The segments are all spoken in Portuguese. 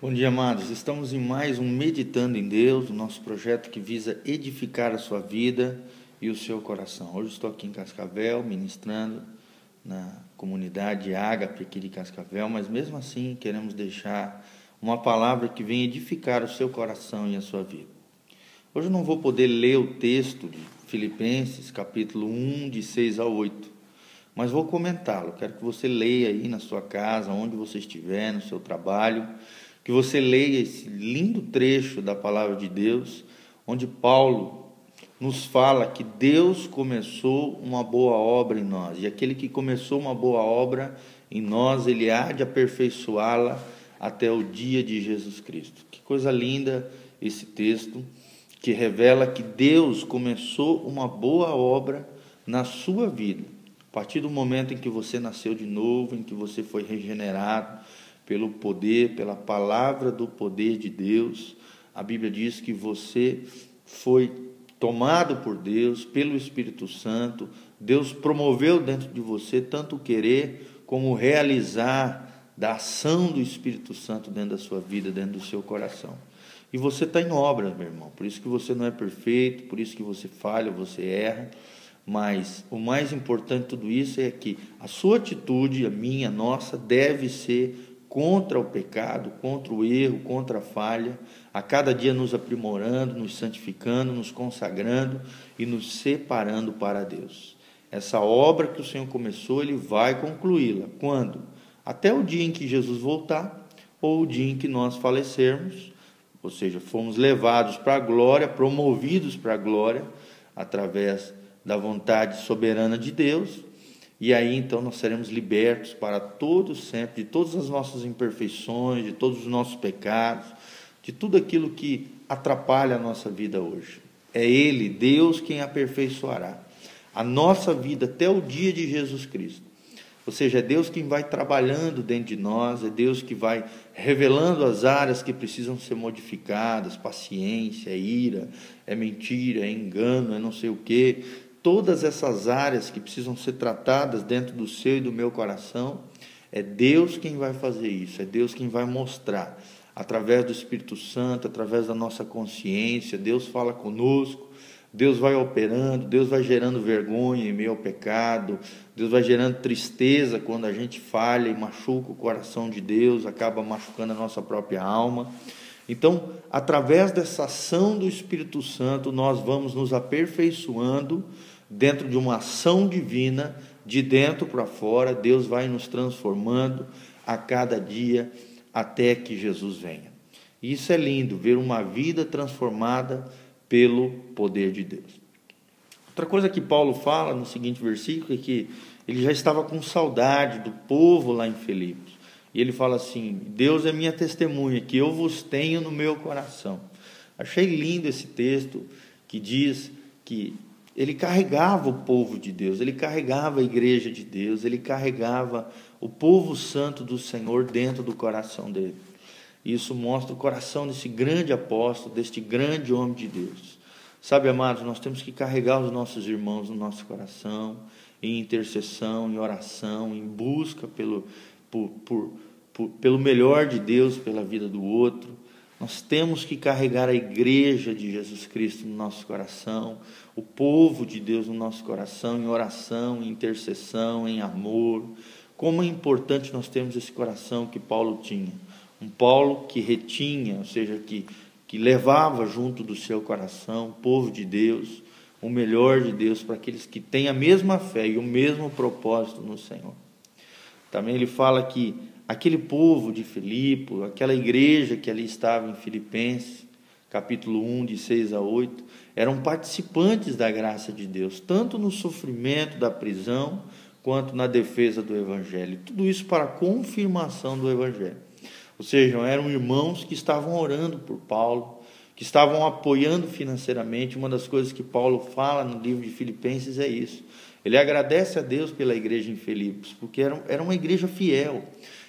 Bom dia, amados. Estamos em mais um Meditando em Deus, o nosso projeto que visa edificar a sua vida e o seu coração. Hoje estou aqui em Cascavel, ministrando na comunidade Ágape aqui de Cascavel, mas mesmo assim queremos deixar uma palavra que venha edificar o seu coração e a sua vida. Hoje eu não vou poder ler o texto de Filipenses, capítulo 1, de 6 a 8, mas vou comentá-lo. Quero que você leia aí na sua casa, onde você estiver, no seu trabalho que você leia esse lindo trecho da palavra de Deus, onde Paulo nos fala que Deus começou uma boa obra em nós, e aquele que começou uma boa obra em nós, ele há de aperfeiçoá-la até o dia de Jesus Cristo. Que coisa linda esse texto que revela que Deus começou uma boa obra na sua vida. A partir do momento em que você nasceu de novo, em que você foi regenerado, pelo poder, pela palavra do poder de Deus. A Bíblia diz que você foi tomado por Deus, pelo Espírito Santo. Deus promoveu dentro de você tanto o querer como o realizar da ação do Espírito Santo dentro da sua vida, dentro do seu coração. E você está em obras, meu irmão. Por isso que você não é perfeito, por isso que você falha, você erra. Mas o mais importante de tudo isso é que a sua atitude, a minha, a nossa, deve ser contra o pecado, contra o erro, contra a falha, a cada dia nos aprimorando, nos santificando, nos consagrando e nos separando para Deus. Essa obra que o Senhor começou, Ele vai concluí-la. Quando? Até o dia em que Jesus voltar, ou o dia em que nós falecermos, ou seja, fomos levados para a glória, promovidos para a glória, através da vontade soberana de Deus, e aí então nós seremos libertos para todos sempre, de todas as nossas imperfeições, de todos os nossos pecados, de tudo aquilo que atrapalha a nossa vida hoje. É Ele, Deus, quem aperfeiçoará a nossa vida até o dia de Jesus Cristo. Ou seja, é Deus quem vai trabalhando dentro de nós, é Deus que vai revelando as áreas que precisam ser modificadas, paciência, é ira, é mentira, é engano, é não sei o quê todas essas áreas que precisam ser tratadas dentro do seu e do meu coração, é Deus quem vai fazer isso, é Deus quem vai mostrar, através do Espírito Santo, através da nossa consciência, Deus fala conosco, Deus vai operando, Deus vai gerando vergonha em meio ao pecado, Deus vai gerando tristeza quando a gente falha e machuca o coração de Deus, acaba machucando a nossa própria alma. Então, através dessa ação do Espírito Santo, nós vamos nos aperfeiçoando dentro de uma ação divina, de dentro para fora, Deus vai nos transformando a cada dia até que Jesus venha. Isso é lindo, ver uma vida transformada pelo poder de Deus. Outra coisa que Paulo fala no seguinte versículo é que ele já estava com saudade do povo lá em Filipos. E ele fala assim: Deus é minha testemunha, que eu vos tenho no meu coração. Achei lindo esse texto que diz que ele carregava o povo de Deus, ele carregava a igreja de Deus, ele carregava o povo santo do Senhor dentro do coração dele. Isso mostra o coração desse grande apóstolo, deste grande homem de Deus. Sabe, amados, nós temos que carregar os nossos irmãos no nosso coração, em intercessão, em oração, em busca pelo, por, por, por, pelo melhor de Deus, pela vida do outro. Nós temos que carregar a igreja de Jesus Cristo no nosso coração, o povo de Deus no nosso coração, em oração, em intercessão, em amor. Como é importante nós termos esse coração que Paulo tinha. Um Paulo que retinha, ou seja, que, que levava junto do seu coração o povo de Deus, o melhor de Deus para aqueles que têm a mesma fé e o mesmo propósito no Senhor. Também ele fala que aquele povo de Filipe, aquela igreja que ali estava em Filipenses, capítulo 1, de 6 a 8, eram participantes da graça de Deus, tanto no sofrimento da prisão, quanto na defesa do Evangelho. Tudo isso para a confirmação do Evangelho. Ou seja, eram irmãos que estavam orando por Paulo, que estavam apoiando financeiramente. Uma das coisas que Paulo fala no livro de Filipenses é isso. Ele agradece a Deus pela igreja em Filipos, porque era, era uma igreja fiel.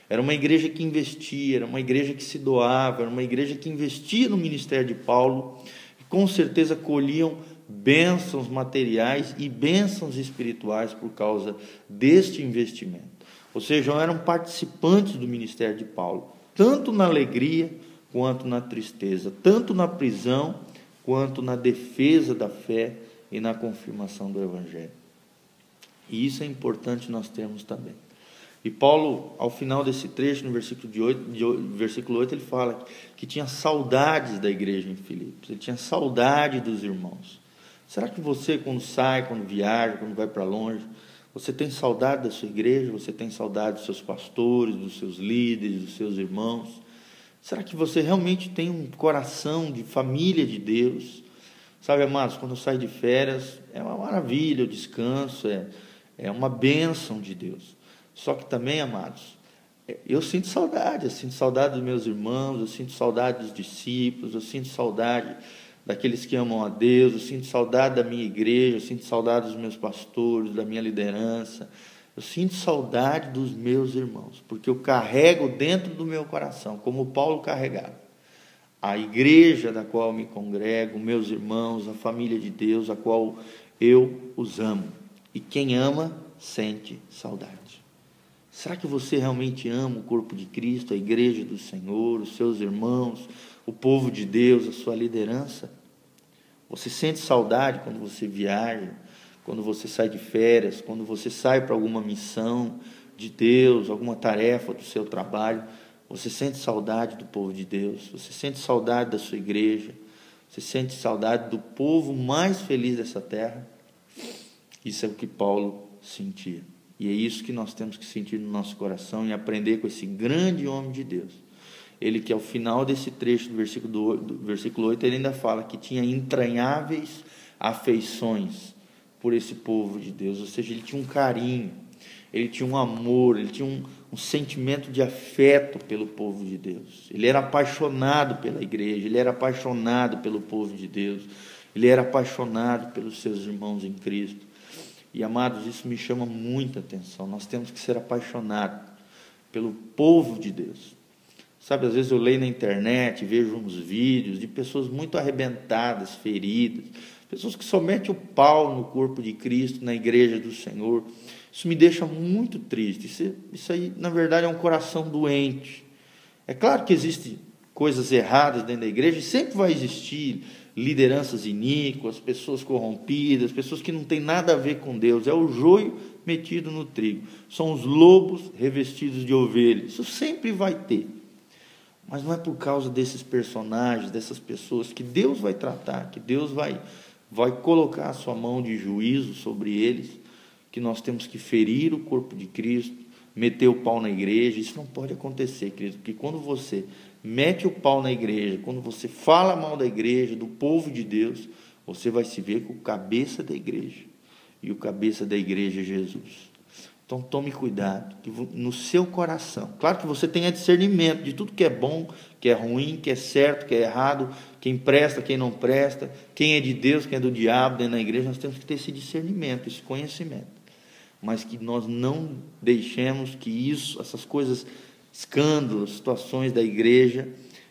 Era uma igreja que investia, era uma igreja que se doava, era uma igreja que investia no ministério de Paulo e com certeza colhiam bênçãos materiais e bênçãos espirituais por causa deste investimento. Ou seja, eram participantes do ministério de Paulo. tanto na alegria quanto na tristeza, tanto na prisão quanto na defesa da fé e na confirmação do Evangelho. E isso é importante nós termos também. E Paulo, ao final desse trecho, no versículo, de 8, de, versículo 8, ele fala que tinha saudades da igreja em Filipos, ele tinha saudade dos irmãos. Será que você, quando sai, quando viaja, quando vai para longe, você tem saudade da sua igreja? Você tem saudade dos seus pastores, dos seus líderes, dos seus irmãos? Será que você realmente tem um coração de família de Deus? Sabe, amados, quando sai de férias, é uma maravilha o descanso, é, é uma bênção de Deus. Só que também, amados, é, eu sinto saudade, eu sinto saudade dos meus irmãos, eu sinto saudade dos discípulos, eu sinto saudade daqueles que amam a Deus, eu sinto saudade da minha igreja, eu sinto saudade dos meus pastores, da minha liderança, eu sinto saudade dos meus irmãos, porque eu carrego dentro do meu coração, como Paulo carregava, a igreja da qual me congrego, meus irmãos, a família de Deus, a qual eu os amo. E quem ama, sente saudade. Será que você realmente ama o corpo de Cristo, a igreja do Senhor, os seus irmãos, o povo de Deus, a sua liderança? Você sente saudade quando você viaja? quando você sai de férias, quando você sai para alguma missão de Deus, alguma tarefa do seu trabalho, você sente saudade do povo de Deus, você sente saudade da sua igreja, você sente saudade do povo mais feliz dessa terra. Isso é o que Paulo sentia. E é isso que nós temos que sentir no nosso coração e aprender com esse grande homem de Deus. Ele que ao final desse trecho do versículo, do, do versículo 8, ele ainda fala que tinha entranháveis afeições por esse povo de Deus, ou seja, ele tinha um carinho, ele tinha um amor, ele tinha um, um sentimento de afeto pelo povo de Deus. Ele era apaixonado pela igreja, ele era apaixonado pelo povo de Deus, ele era apaixonado pelos seus irmãos em Cristo. E amados, isso me chama muita atenção. Nós temos que ser apaixonados pelo povo de Deus. Sabe, às vezes eu leio na internet, vejo uns vídeos de pessoas muito arrebentadas, feridas, pessoas que só metem o pau no corpo de Cristo, na igreja do Senhor. Isso me deixa muito triste. Isso, isso aí, na verdade, é um coração doente. É claro que existem coisas erradas dentro da igreja, sempre vai existir lideranças iníquas, pessoas corrompidas, pessoas que não têm nada a ver com Deus. É o joio metido no trigo. São os lobos revestidos de ovelhas. Isso sempre vai ter. Mas não é por causa desses personagens, dessas pessoas que Deus vai tratar, que Deus vai vai colocar a sua mão de juízo sobre eles, que nós temos que ferir o corpo de Cristo, meter o pau na igreja. Isso não pode acontecer, querido, porque quando você mete o pau na igreja, quando você fala mal da igreja, do povo de Deus, você vai se ver com o cabeça da igreja. E o cabeça da igreja é Jesus. Então tome cuidado que no seu coração, claro que você tenha discernimento de tudo que é bom, que é ruim, que é certo, que é errado, quem presta, quem não presta, quem é de Deus, quem é do diabo dentro da igreja, nós temos que ter esse discernimento, esse conhecimento. Mas que nós não deixemos que isso, essas coisas, escândalos, situações da igreja,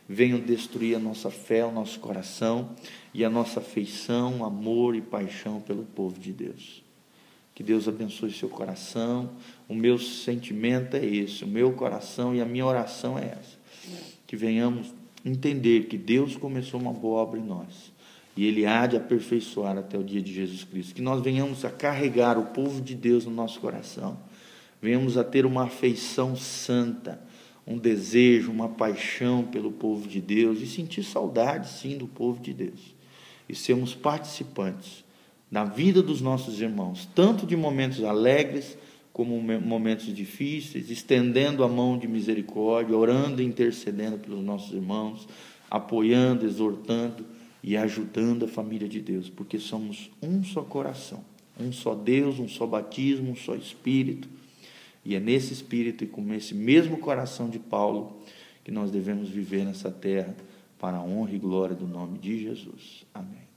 venham destruir a nossa fé, o nosso coração e a nossa afeição, amor e paixão pelo povo de Deus. Que Deus abençoe seu coração. O meu sentimento é esse, o meu coração e a minha oração é essa. Que venhamos entender que Deus começou uma boa obra em nós e Ele há de aperfeiçoar até o dia de Jesus Cristo. Que nós venhamos a carregar o povo de Deus no nosso coração, venhamos a ter uma afeição santa, um desejo, uma paixão pelo povo de Deus e sentir saudade, sim, do povo de Deus e sermos participantes na vida dos nossos irmãos, tanto de momentos alegres como momentos difíceis, estendendo a mão de misericórdia, orando e intercedendo pelos nossos irmãos, apoiando, exortando e ajudando a família de Deus, porque somos um só coração, um só Deus, um só batismo, um só Espírito. E é nesse espírito e com esse mesmo coração de Paulo que nós devemos viver nessa terra para a honra e glória do nome de Jesus. Amém.